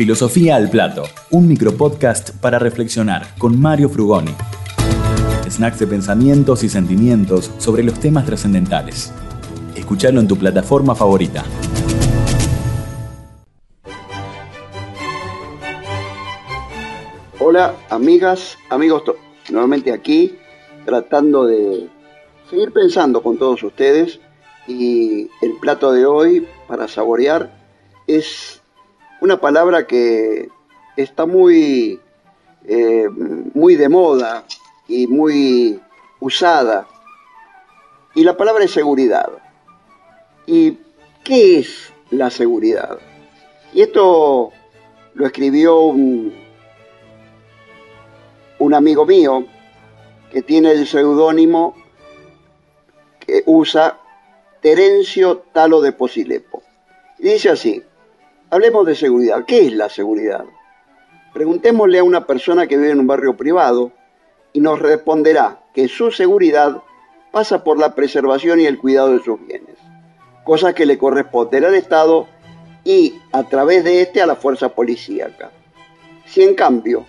Filosofía al Plato, un micropodcast para reflexionar con Mario Frugoni. Snacks de pensamientos y sentimientos sobre los temas trascendentales. Escuchalo en tu plataforma favorita. Hola, amigas, amigos, nuevamente aquí, tratando de seguir pensando con todos ustedes. Y el plato de hoy para saborear es una palabra que está muy, eh, muy de moda y muy usada. Y la palabra es seguridad. ¿Y qué es la seguridad? Y esto lo escribió un, un amigo mío que tiene el seudónimo que usa Terencio Talo de Posilepo. Y dice así, hablemos de seguridad. ¿Qué es la seguridad? Preguntémosle a una persona que vive en un barrio privado y nos responderá que su seguridad pasa por la preservación y el cuidado de sus bienes, cosa que le corresponde al Estado y a través de este a la fuerza policíaca. Si en cambio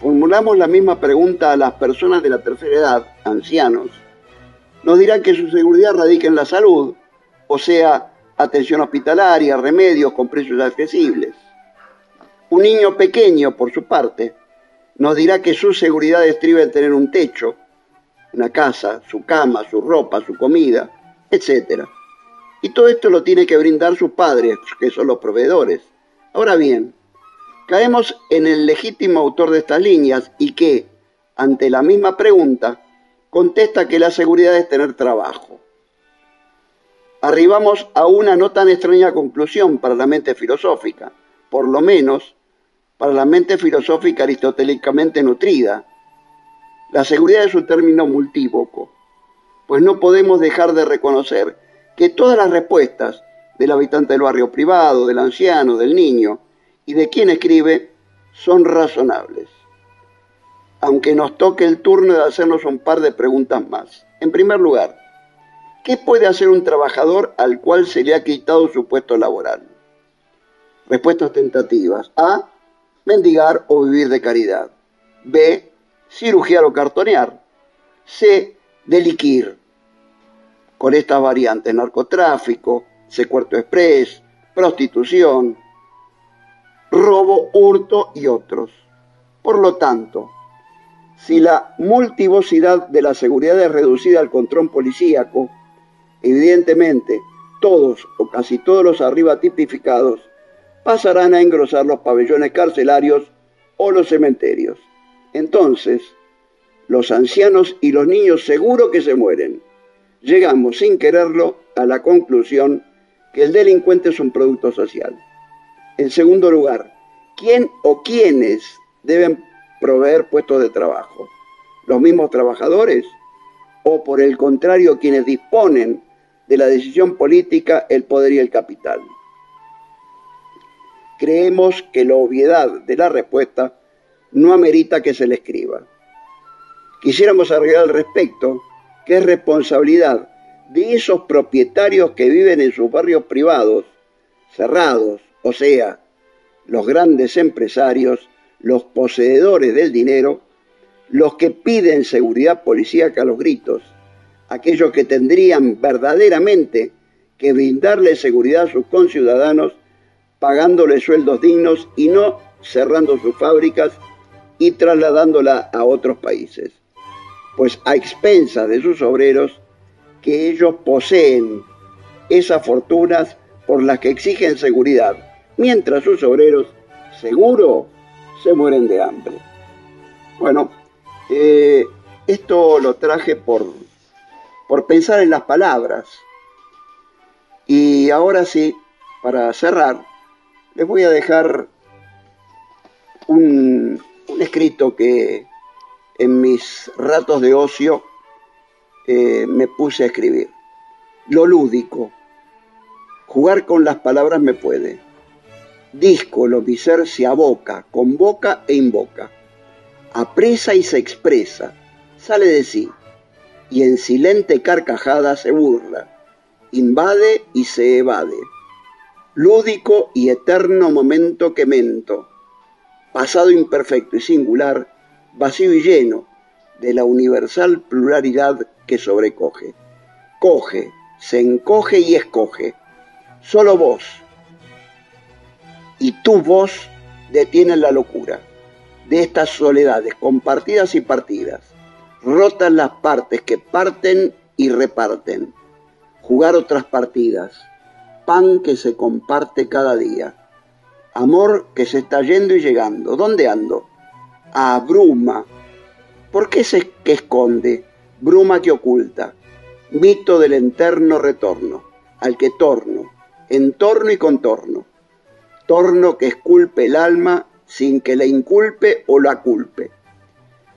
formulamos la misma pregunta a las personas de la tercera edad, ancianos, nos dirán que su seguridad radica en la salud, o sea, atención hospitalaria, remedios con precios accesibles. Un niño pequeño, por su parte, nos dirá que su seguridad estriba en tener un techo, una casa, su cama, su ropa, su comida, etc. Y todo esto lo tiene que brindar sus padres, que son los proveedores. Ahora bien, caemos en el legítimo autor de estas líneas y que, ante la misma pregunta, contesta que la seguridad es tener trabajo. Arribamos a una no tan extraña conclusión para la mente filosófica, por lo menos para la mente filosófica aristotélicamente nutrida. La seguridad es un término multívoco, pues no podemos dejar de reconocer que todas las respuestas del habitante del barrio privado, del anciano, del niño, y de quien escribe son razonables. Aunque nos toque el turno de hacernos un par de preguntas más. En primer lugar, ¿qué puede hacer un trabajador al cual se le ha quitado su puesto laboral? Respuestas tentativas. A. Mendigar o vivir de caridad. B. Cirugiar o cartonear. C. Deliquir. Con estas variantes, narcotráfico, secuestro express, prostitución, robo, hurto y otros. Por lo tanto, si la multivocidad de la seguridad es reducida al control policíaco, evidentemente todos o casi todos los arriba tipificados pasarán a engrosar los pabellones carcelarios o los cementerios. Entonces, los ancianos y los niños seguro que se mueren. Llegamos sin quererlo a la conclusión que el delincuente es un producto social. En segundo lugar, ¿quién o quiénes deben proveer puestos de trabajo? ¿Los mismos trabajadores? ¿O por el contrario, quienes disponen de la decisión política, el poder y el capital? Creemos que la obviedad de la respuesta no amerita que se le escriba. Quisiéramos agregar al respecto que es responsabilidad de esos propietarios que viven en sus barrios privados, cerrados, o sea, los grandes empresarios, los poseedores del dinero, los que piden seguridad policíaca a los gritos, aquellos que tendrían verdaderamente que brindarle seguridad a sus conciudadanos pagándole sueldos dignos y no cerrando sus fábricas y trasladándola a otros países, pues a expensas de sus obreros que ellos poseen esas fortunas por las que exigen seguridad, mientras sus obreros, seguro, se mueren de hambre. Bueno, eh, esto lo traje por, por pensar en las palabras. Y ahora sí, para cerrar, les voy a dejar un, escrito que en mis ratos de ocio eh, me puse a escribir. Lo lúdico. Jugar con las palabras me puede. Disco, lo mi ser se aboca, convoca e invoca. Apresa y se expresa, sale de sí, y en silente carcajada se burla, invade y se evade lúdico y eterno momento que mento, pasado imperfecto y singular, vacío y lleno de la universal pluralidad que sobrecoge. Coge, se encoge y escoge. Solo vos y tu voz detienen la locura de estas soledades compartidas y partidas. Rotan las partes que parten y reparten. Jugar otras partidas pan que se comparte cada día. Amor que se está yendo y llegando. ¿Dónde ando? A bruma. ¿Por qué se que esconde? Bruma que oculta. Mito del eterno retorno, al que torno, entorno y contorno. Torno que esculpe el alma sin que la inculpe o la culpe.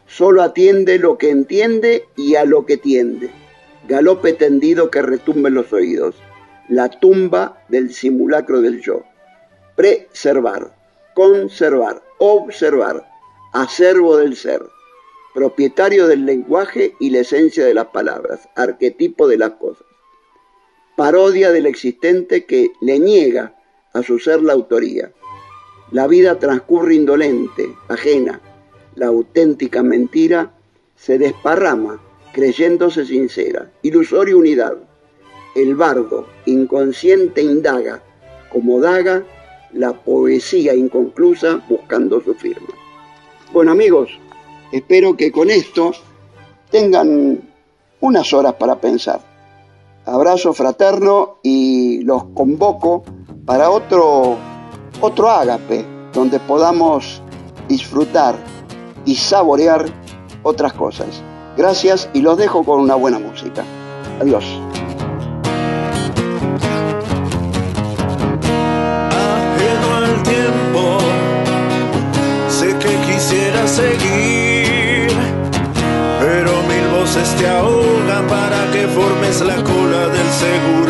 Solo atiende lo que entiende y a lo que tiende. Galope tendido que retumbe en los oídos la tumba del simulacro del yo. Preservar, conservar, observar, acervo del ser, propietario del lenguaje y la esencia de las palabras, arquetipo de las cosas. Parodia del existente que le niega a su ser la autoría. La vida transcurre indolente, ajena. La auténtica mentira se desparrama creyéndose sincera. Ilusoria unidad el bardo inconsciente indaga, como daga, la poesía inconclusa buscando su firma. Bueno amigos, espero que con esto tengan unas horas para pensar. Abrazo fraterno y los convoco para otro, otro ágape, donde podamos disfrutar y saborear otras cosas. Gracias y los dejo con una buena música. Adiós. seguir, pero mil voces te ahogan para que formes la cola del seguro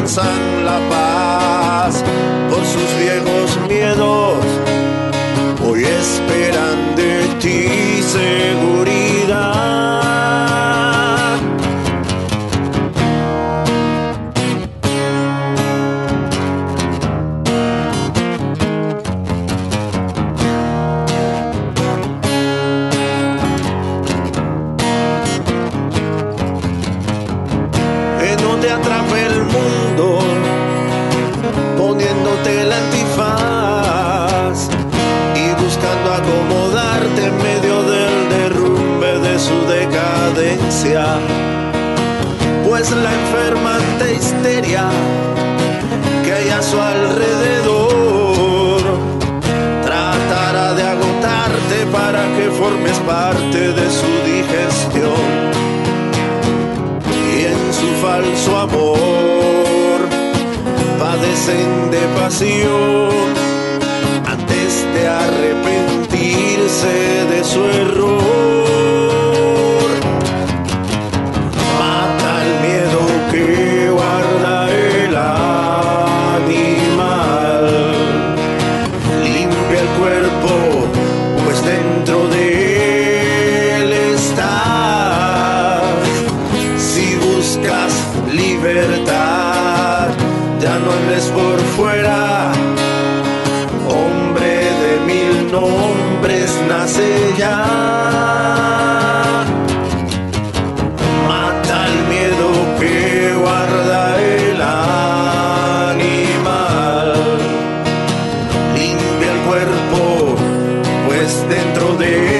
alcanzan la paz por sus viejos miedos. Hoy esperan de ti seguridad. Falso amor padecen de pasión antes de arrepentirse de su mil nombres nace ya. Mata el miedo que guarda el animal. Limpia el cuerpo, pues dentro de él